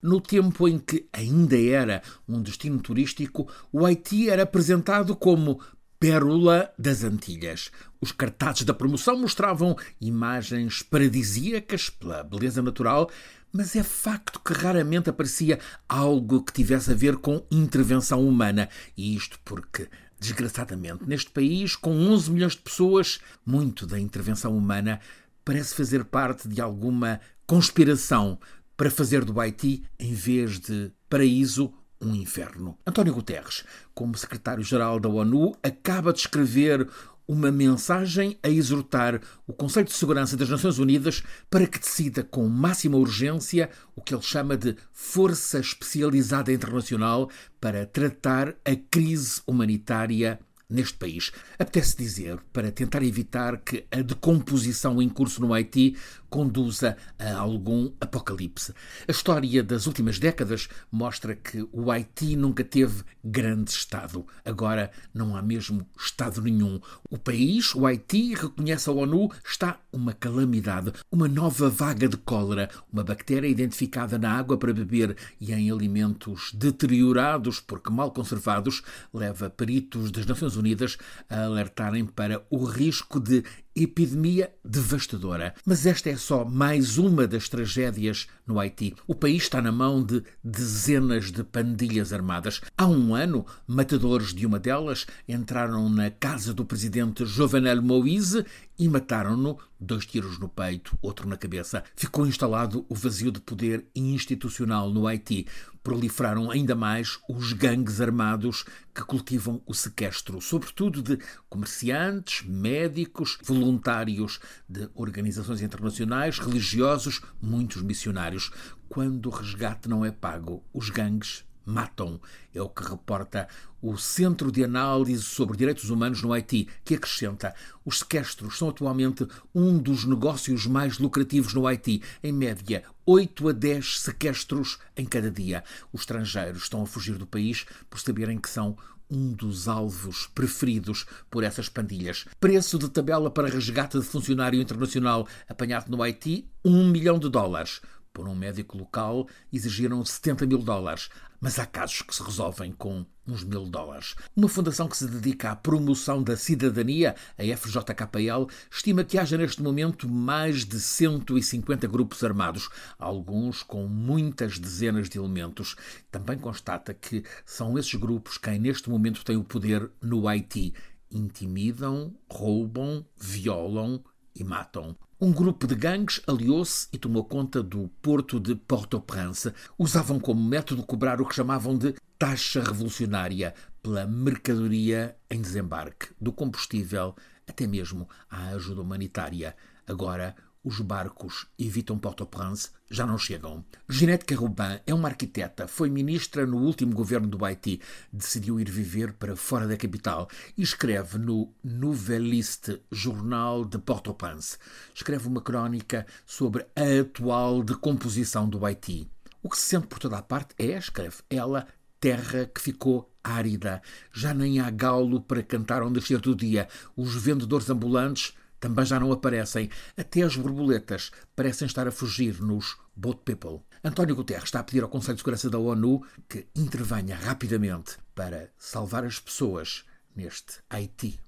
No tempo em que ainda era um destino turístico, o Haiti era apresentado como Pérola das Antilhas. Os cartazes da promoção mostravam imagens paradisíacas pela beleza natural, mas é facto que raramente aparecia algo que tivesse a ver com intervenção humana. E isto porque, desgraçadamente, neste país, com 11 milhões de pessoas, muito da intervenção humana parece fazer parte de alguma conspiração para fazer do Haiti, em vez de paraíso, um inferno. António Guterres, como secretário-geral da ONU, acaba de escrever uma mensagem a exortar o Conselho de Segurança das Nações Unidas para que decida com máxima urgência o que ele chama de Força Especializada Internacional para tratar a crise humanitária neste país. Apetece dizer, para tentar evitar que a decomposição em curso no Haiti conduza a algum apocalipse. A história das últimas décadas mostra que o Haiti nunca teve grande Estado. Agora não há mesmo Estado nenhum. O país, o Haiti, reconhece a ONU, está uma calamidade, uma nova vaga de cólera, uma bactéria identificada na água para beber e em alimentos deteriorados porque mal conservados, leva peritos das Nações Unidas a alertarem para o risco de epidemia devastadora. Mas esta é só mais uma das tragédias no Haiti. O país está na mão de dezenas de pandilhas armadas. Há um ano, matadores de uma delas entraram na casa do presidente Jovenel Moïse e mataram-no, dois tiros no peito, outro na cabeça. Ficou instalado o vazio de poder institucional no Haiti. Proliferaram ainda mais os gangues armados que cultivam o sequestro, sobretudo de comerciantes, médicos, voluntários de organizações internacionais, religiosos, muitos missionários. Quando o resgate não é pago, os gangues matam. É o que reporta o Centro de Análise sobre Direitos Humanos no Haiti, que acrescenta: os sequestros são atualmente um dos negócios mais lucrativos no Haiti. Em média, 8 a 10 sequestros em cada dia. Os estrangeiros estão a fugir do país por saberem que são um dos alvos preferidos por essas pandilhas. Preço de tabela para resgate de funcionário internacional apanhado no Haiti: 1 milhão de dólares. Por um médico local, exigiram 70 mil dólares, mas há casos que se resolvem com uns mil dólares. Uma fundação que se dedica à promoção da cidadania, a FJKL, estima que haja neste momento mais de 150 grupos armados, alguns com muitas dezenas de elementos. Também constata que são esses grupos quem neste momento têm o poder no Haiti. Intimidam, roubam, violam e matam. Um grupo de gangues aliou-se e tomou conta do porto de Port-au-Prince. Usavam como método cobrar o que chamavam de taxa revolucionária pela mercadoria em desembarque, do combustível até mesmo à ajuda humanitária. Agora, os barcos evitam Port-au-Prince, já não chegam. Ginette Carubin é uma arquiteta, foi ministra no último governo do Haiti, decidiu ir viver para fora da capital e escreve no Nouvelliste, jornal de Port-au-Prince. Escreve uma crónica sobre a atual decomposição do Haiti. O que se sente por toda a parte é, escreve ela, terra que ficou árida. Já nem há galo para cantar ao nascer do dia. Os vendedores ambulantes também já não aparecem. Até as borboletas parecem estar a fugir nos Boat People. António Guterres está a pedir ao Conselho de Segurança da ONU que intervenha rapidamente para salvar as pessoas neste Haiti.